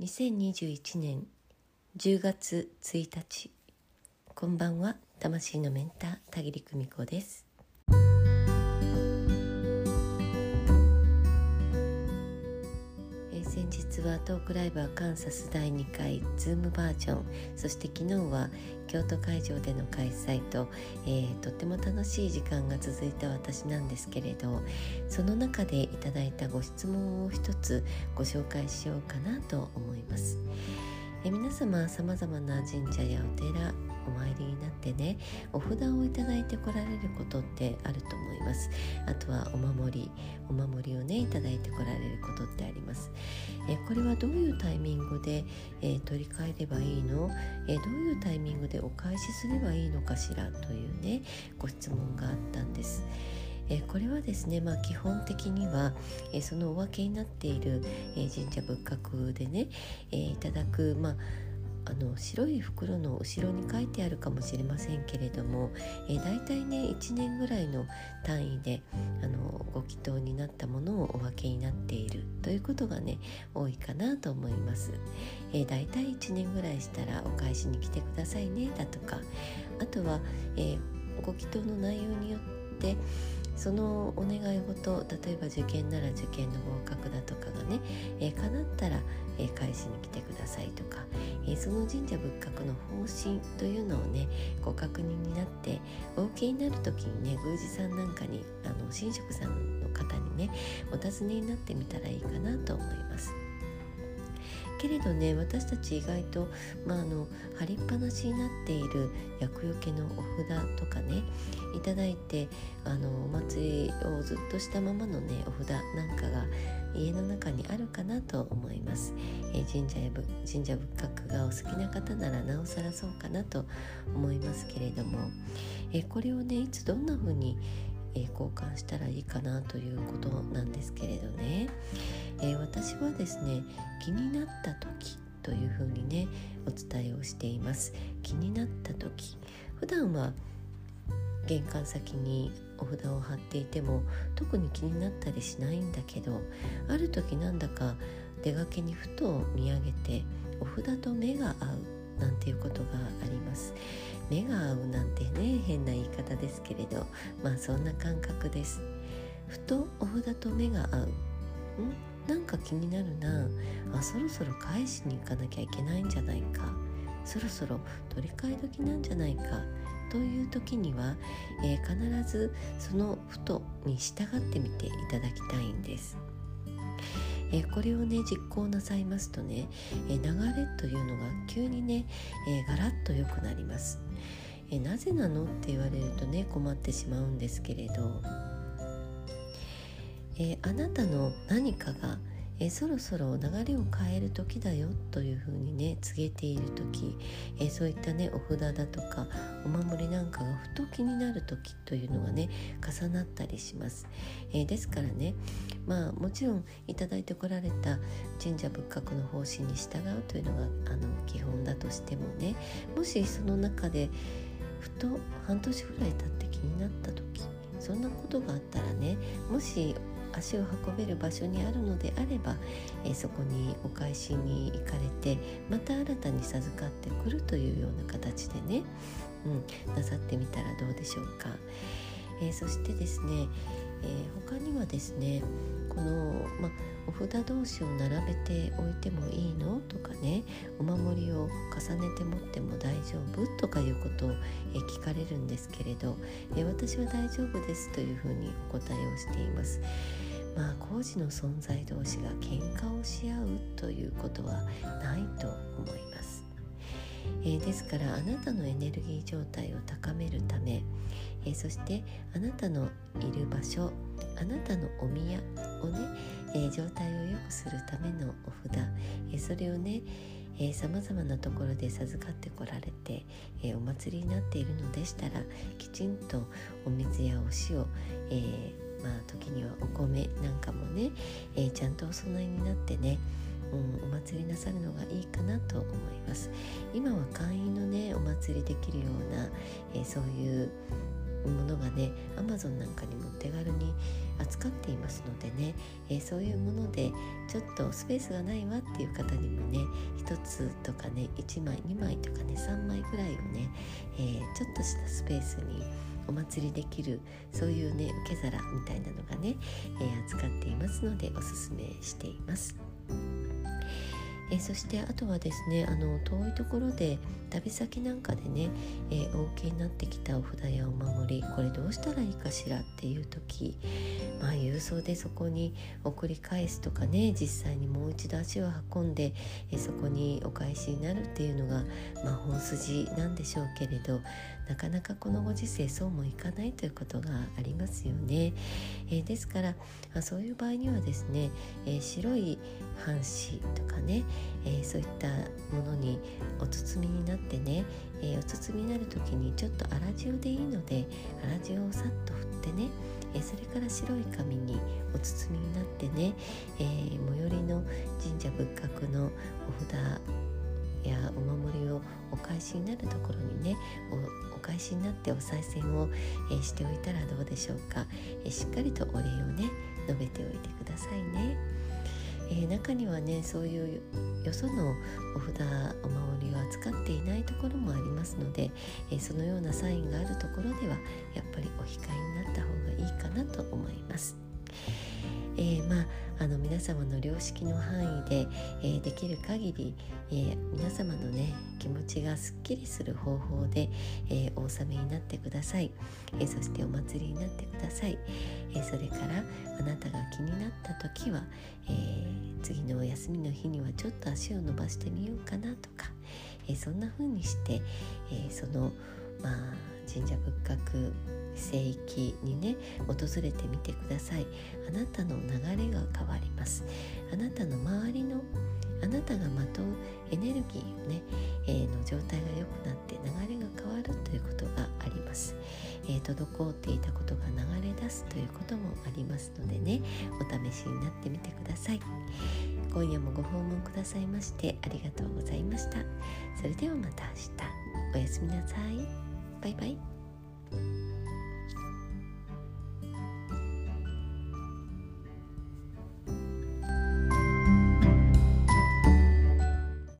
2021年10月1日こんばんは。魂のメンター田切久美子です。ー先日はトークライブアカンサス第2回ズームバージョンそして昨日は京都会場での開催と、えーとっても楽しい時間が続いた私なんですけれどその中でいただいたご質問を一つご紹介しようかなと思います。え皆様さまざまな神社やお寺お参りになってねお札をいただいてこられることってあると思います。あとはお守りお守りをねいただいてこられることってあります。えこれはどういうタイミングで、えー取り替えればいいの、えどういうタイミングでお返しすればいいのかしらというねご質問があったんです。えこれはですね、まあ、基本的には、えそのお分けになっている、え神社仏閣でね、えいただく、まあ、あの白い袋の後ろに書いてあるかもしれませんけれども、えー、大体ね1年ぐらいの単位であのご祈祷になったものをお分けになっているということがね多いかなと思います。えー、大体1年ぐらいしたらお返しに来てくださいねだとかあとは、えーご祈祷の内容によってそのお願い事例えば受験なら受験の合格だとかがね、えー叶ったら、えー返しに来てくださいとか、えーその神社仏閣の方針というのをねご確認になってお受けになる時にね宮司さんなんかにあの神職さんの方にねお尋ねになってみたらいいかなと思います。けれどね私たち意外と、まあ、あの貼りっぱなしになっている厄除けのお札とかねただいてあのお祭りをずっとしたままのねお札なんかが家の中にあるかなと思います、えー神社や神社仏閣がお好きな方ならなおさらそうかなと思いますけれども、えーこれをねいつどんな風にえ交換したらいいかなということなんですけれどね、えー私はですね気になった時というふうにねお伝えをしています。気になった時。普段は玄関先にお札を貼っていても特に気になったりしないんだけどある時なんだか出かけにふと見上げてお札と目が合うなんていうことがあります。目が合うなんてね変な言い方ですけれどまあそんな感覚です。ふとお札と目が合う。ん？なんか気になるな。あそろそろ返しに行かなきゃいけないんじゃないか。そろそろ取り替え時なんじゃないか。という時には、えー必ずそのふとに従ってみていただきたいんです。えーこれをね実行なさいますとね、えー流れというのが急にね、えーガラッと良くなります。えーなぜなのって言われるとね困ってしまうんですけれど、えーあなたの何かが、えそろそろ流れを変える時だよというふうにね告げている時、えそういったねお札だとかお守りなんかがふと気になる時というのがね重なったりします、えですからねまあもちろんいただいてこられた神社仏閣の方針に従うというのがあの基本だとしてもねもしその中でふと半年ぐらい経って気になった時そんなことがあったらねもし足を運べる場所にあるのであれば、えーそこにお返しに行かれてまた新たに授かってくるというような形でね、うん、なさってみたらどうでしょうか。えーそしてですね、えー他にはですねこの、ま、お札同士を並べておいてもいいの？とかねお守りを重ねて持っても大丈夫？とかいうことを、え聞かれるんですけれど、え私は大丈夫ですというふうにお答えをしています。まあ工事の存在同士が喧嘩をし合うということはないと思います。えーですからあなたのエネルギー状態を高めるため、えーそしてあなたのいる場所あなたのお宮をね、えー状態を良くするためのお札、えそれをねさまざまなところで授かってこられて、えお祭りになっているのでしたらきちんとお水やお塩、えまあ時にはお米なんかもね、えちゃんとお供えになってねうん、お祭りなさるのがいいかなと思います今は会員のねお祭りできるような、えーそういう、ものがね Amazon なんかにも手軽に扱っていますのでね、えー、そういうものでちょっとスペースがないわっていう方にもね1つとかね1枚2枚とかね3枚ぐらいをね、えー、ちょっとしたスペースにお祭りできるそういうね受け皿みたいなのがね、えー、扱っていますのでおすすめしています。えそしてあとはですねあの遠いところで旅先なんかでね、えー、お受けになってきたお札やお守りこれどうしたらいいかしらっていう時まあ郵送でそこに送り返すとかね実際にもう一度足を運んで、え、そこにお返しになるっていうのが、まあ、本筋なんでしょうけれどなかなかこのご時世そうもいかないということがありますよね。えー、ですからあそういう場合にはですね、え白い半紙とかね、えそういったものにお包みになってね、えお包みになる時にちょっと粗塩でいいので粗塩をさっと振ってねえそれから白い紙にお包みになってね、え、最寄りの神社仏閣のお札やお守りをお返しになるところにねお返しになってお賽銭を、えー、しておいたらどうでしょうか、えー、しっかりとお礼をね述べておいてくださいね。えー、中にはねそういうよそのお札お守りを扱っていないところもありますので、えー、そのようなサインがあるところではやっぱりお控えになった方がいいかなと思います。皆様の良識の範囲で、えー、できる限り、えー、皆様のね気持ちがすっきりする方法で、えお納めになってください、えそしてお祭りになってください、えそれからあなたが気になった時は、え次のお休みの日にはちょっと足を伸ばしてみようかなとか、えそんな風にして、えそのまあ神社仏閣聖域にね訪れてみてください。あなたの流れが変わります。あなたの周りのあなたがまとうエネルギーね、えー、の状態が良くなって流れが変わるということがあります、えー、滞っていたことが流れ出すということもありますのでねお試しになってみてください。今夜もご訪問くださいましてありがとうございました。それではまた明日。おやすみなさい。バイバイ。